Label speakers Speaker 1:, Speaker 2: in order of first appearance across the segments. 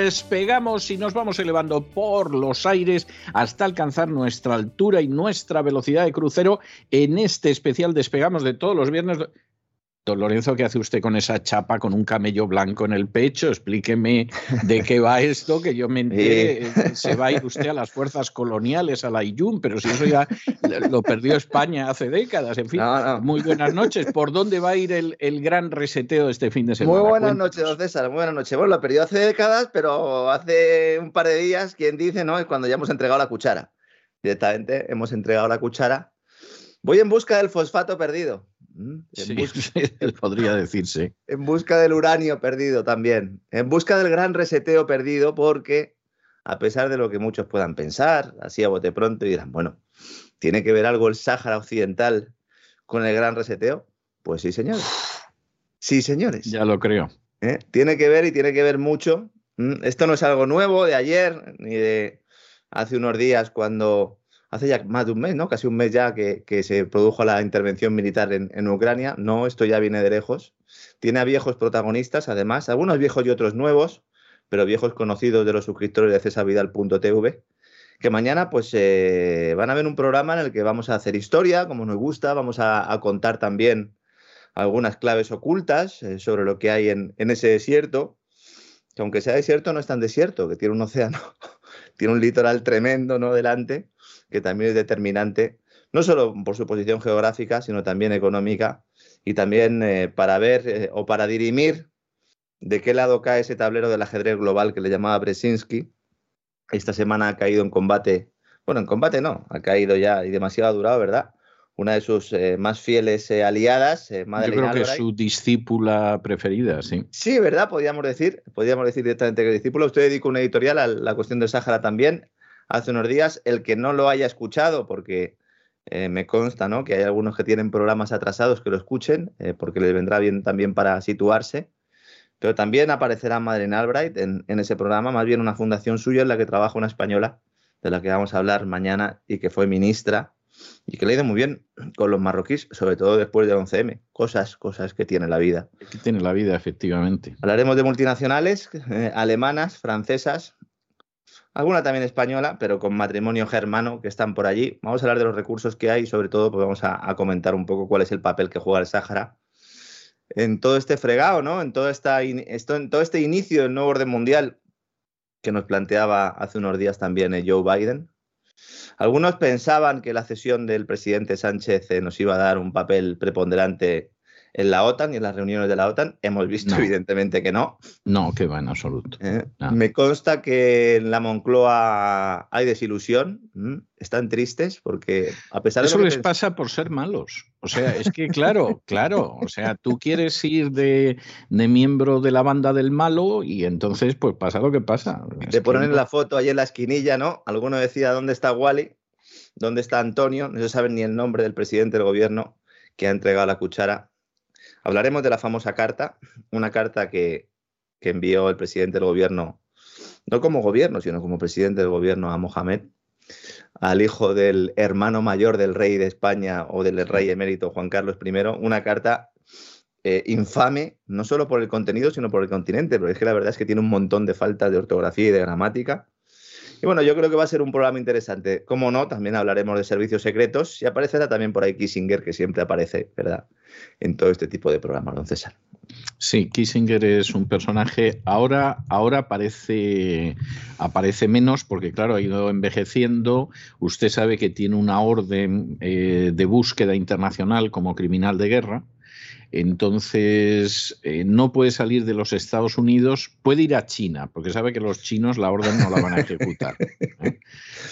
Speaker 1: despegamos y nos vamos elevando por los aires hasta alcanzar nuestra altura y nuestra velocidad de crucero en este especial despegamos de todos los viernes. Don Lorenzo, ¿qué hace usted con esa chapa con un camello blanco en el pecho? Explíqueme de qué va esto, que yo me enteré. Eh, se va a ir usted a las fuerzas coloniales, a la IUM, pero si eso ya lo perdió España hace décadas. En fin,
Speaker 2: No, no.
Speaker 1: muy buenas noches. ¿Por dónde va a ir el, el gran reseteo de este fin de semana?
Speaker 2: Muy buenas
Speaker 1: Cuéntanos.
Speaker 2: noches, don César. Muy buenas noches. Bueno, lo perdió hace décadas, pero hace un par de días, quien dice, ¿no? Es cuando ya hemos entregado la cuchara. Directamente hemos entregado la cuchara. Voy en busca del fosfato perdido. ¿Mm? En,
Speaker 1: Sí, podría decirse.
Speaker 2: en busca del uranio perdido también. En busca del gran reseteo perdido, porque a pesar de lo que muchos puedan pensar, así a bote pronto, y dirán, bueno, ¿tiene que ver algo el Sáhara Occidental con el gran reseteo? Pues sí, señores. Sí, señores.
Speaker 1: Ya lo creo.
Speaker 2: ¿eh? Tiene que ver y tiene que ver mucho. ¿m? Esto no es algo nuevo de ayer ni de hace unos días cuando, hace ya más de un mes, ¿no? Casi un mes ya que, se produjo la intervención militar en, Ucrania. No, esto ya viene de lejos. Tiene a viejos protagonistas, además, algunos viejos y otros nuevos, pero viejos conocidos de los suscriptores de cesarvidal.tv, que mañana pues eh, van a ver un programa en el que vamos a hacer historia, como nos gusta, vamos a, a contar también algunas claves ocultas eh, sobre lo que hay en, en ese desierto, que aunque sea desierto no es tan desierto, que tiene un océano, tiene un litoral tremendo ¿no? delante, que también es determinante, no solo por su posición geográfica, sino también económica, y también eh, para ver eh, o para dirimir de qué lado cae ese tablero del ajedrez global que le llamaba Brzezinski. Esta semana ha caído en combate, bueno, en combate no, ha caído ya y demasiado durado, ¿verdad? Una de sus eh, más fieles aliadas, eh,
Speaker 1: Yo
Speaker 2: Madeleine
Speaker 1: creo que es su discípula preferida, sí.
Speaker 2: Sí, ¿verdad? Podríamos decir, podríamos decir directamente que discípulo. Usted dedicó una editorial a la cuestión del Sáhara también hace unos días. El que no lo haya escuchado, porque eh, me consta ¿no? que hay algunos que tienen programas atrasados que lo escuchen, eh, porque les vendrá bien también para situarse. Pero también aparecerá Madeleine Albright en, en ese programa, más bien una fundación suya en la que trabaja una española, de la que vamos a hablar mañana y que fue ministra y que le ha ido muy bien con los marroquíes, sobre todo después del 11M. Cosas, cosas que tiene la vida.
Speaker 1: Aquí tiene la vida, efectivamente.
Speaker 2: Hablaremos de multinacionales, eh, alemanas, francesas, alguna también española, pero con matrimonio germano que están por allí. Vamos a hablar de los recursos que hay y sobre todo pues vamos a, comentar un poco cuál es el papel que juega el Sáhara en todo este fregado, ¿no? En todo, esta, esto, en todo este inicio del nuevo orden mundial que nos planteaba hace unos días también eh, Joe Biden. Algunos pensaban que la cesión del presidente Sánchez eh, nos iba a dar un papel preponderante en la OTAN y en las reuniones de la OTAN. Hemos visto
Speaker 1: No.
Speaker 2: evidentemente que no.
Speaker 1: No, que va en absoluto.
Speaker 2: ¿eh?
Speaker 1: No.
Speaker 2: Me consta que en la Moncloa hay desilusión. Están tristes porque a pesar de
Speaker 1: Eso
Speaker 2: lo que
Speaker 1: les pasa por ser malos. O sea, es que claro, claro. O sea, tú quieres ir de, de miembro de la banda del malo y entonces pues pasa lo que pasa. Es
Speaker 2: Te
Speaker 1: que
Speaker 2: ponen
Speaker 1: no-
Speaker 2: la foto ahí en la esquinilla, ¿no? Alguno decía, ¿dónde está Wally? ¿Dónde está Antonio? No se sabe ni el nombre del presidente del gobierno que ha entregado la cuchara. Hablaremos de la famosa carta, una carta que, envió el presidente del gobierno, no como gobierno, sino como presidente del gobierno a Mohamed, al hijo del hermano mayor del rey de España o del rey emérito Juan Carlos I, una carta eh, infame, no solo por el contenido, sino por el continente, porque es que la verdad es que tiene un montón de faltas de ortografía y de gramática. Y bueno, yo creo que va a ser un programa interesante. Como no, también hablaremos de servicios secretos y aparecerá también por ahí Kissinger, que siempre aparece, ¿verdad? En todo este tipo de programas, don César.
Speaker 1: Sí, Kissinger es un personaje. Ahora, ahora aparece, aparece menos porque, claro, ha ido envejeciendo. Usted sabe que tiene una orden eh, de búsqueda internacional como criminal de guerra. Entonces, eh, no puede salir de los Estados Unidos, puede ir a China, porque sabe que los chinos la orden no la van a ejecutar. ¿eh?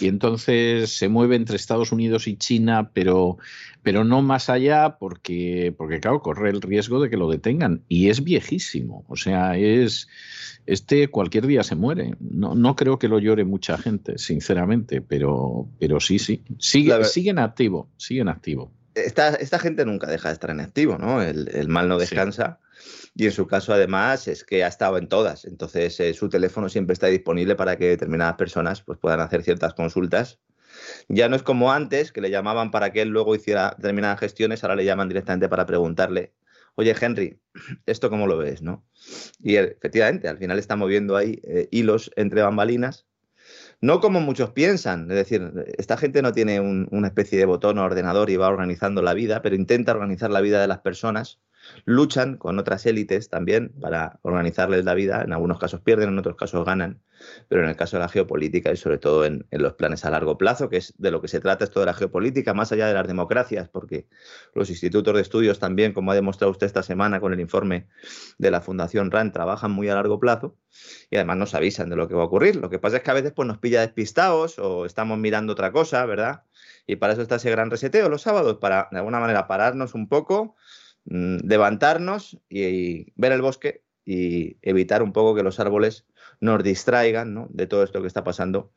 Speaker 1: Y entonces se mueve entre Estados Unidos y China, pero, pero no más allá, porque, porque, claro, corre el riesgo de que lo detengan. Y es viejísimo, o sea, es. Este cualquier día se muere. No, no creo que lo llore mucha gente, sinceramente, pero, pero sí, sí. Sigue, siguen activo, siguen activo
Speaker 2: esta, esta, gente nunca deja de estar en activo, ¿no? El, mal no descansa. Y en su caso, además, es que ha estado en todas. Entonces, eh, su teléfono siempre está disponible para que determinadas personas pues, puedan hacer ciertas consultas. Ya no es como antes, que le llamaban para que él luego hiciera determinadas gestiones, ahora le llaman directamente para preguntarle, oye, Henry, ¿esto cómo lo ves? ¿no? Y efectivamente, al final está moviendo ahí eh, hilos entre bambalinas no como muchos piensan, es decir, esta gente no tiene una especie de botón o ordenador y va organizando la vida, pero intenta organizar la vida de las personas luchan con otras élites también para organizarles la vida. En algunos casos pierden, en otros casos ganan, pero en el caso de la geopolítica y sobre todo en, los planes a largo plazo, que es de lo que se trata esto de la geopolítica, más allá de las democracias, porque los institutos de estudios también, como ha demostrado usted esta semana con el informe de la Fundación RAND, trabajan muy a largo plazo y además nos avisan de lo que va a ocurrir. Lo que pasa es que a veces pues, nos pilla despistados o estamos mirando otra cosa, ¿verdad? Y para eso está ese gran reseteo los sábados, para de alguna manera pararnos un poco, levantarnos y, ver el bosque y evitar un poco que los árboles nos distraigan de todo esto que está pasando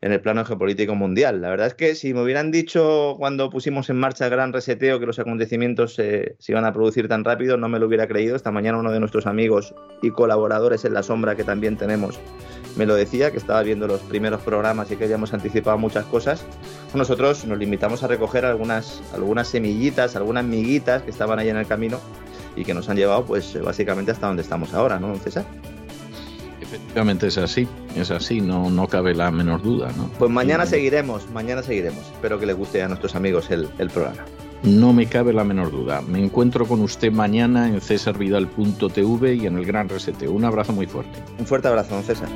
Speaker 2: en el plano geopolítico mundial. La verdad es que si me hubieran dicho cuando pusimos en marcha el gran reseteo que los acontecimientos se iban a producir tan rápido, no me lo hubiera creído. Esta mañana uno de nuestros amigos y colaboradores en la sombra que también tenemos me lo decía, que estaba viendo los primeros programas y que habíamos anticipado muchas cosas. Nosotros nos limitamos a recoger algunas, algunas semillitas, algunas miguitas que estaban ahí en el camino y que nos han llevado pues básicamente hasta donde estamos ahora, ¿no, César?
Speaker 1: Efectivamente es así, es así, no, no cabe la menor duda. ¿no?
Speaker 2: Pues mañana seguiremos, mañana seguiremos. Espero que les guste a nuestros amigos el, el programa.
Speaker 1: No me cabe la menor duda. Me encuentro con usted mañana en cesarvidal.tv y en el Gran Resete. Un abrazo muy fuerte.
Speaker 2: Un fuerte abrazo, don César.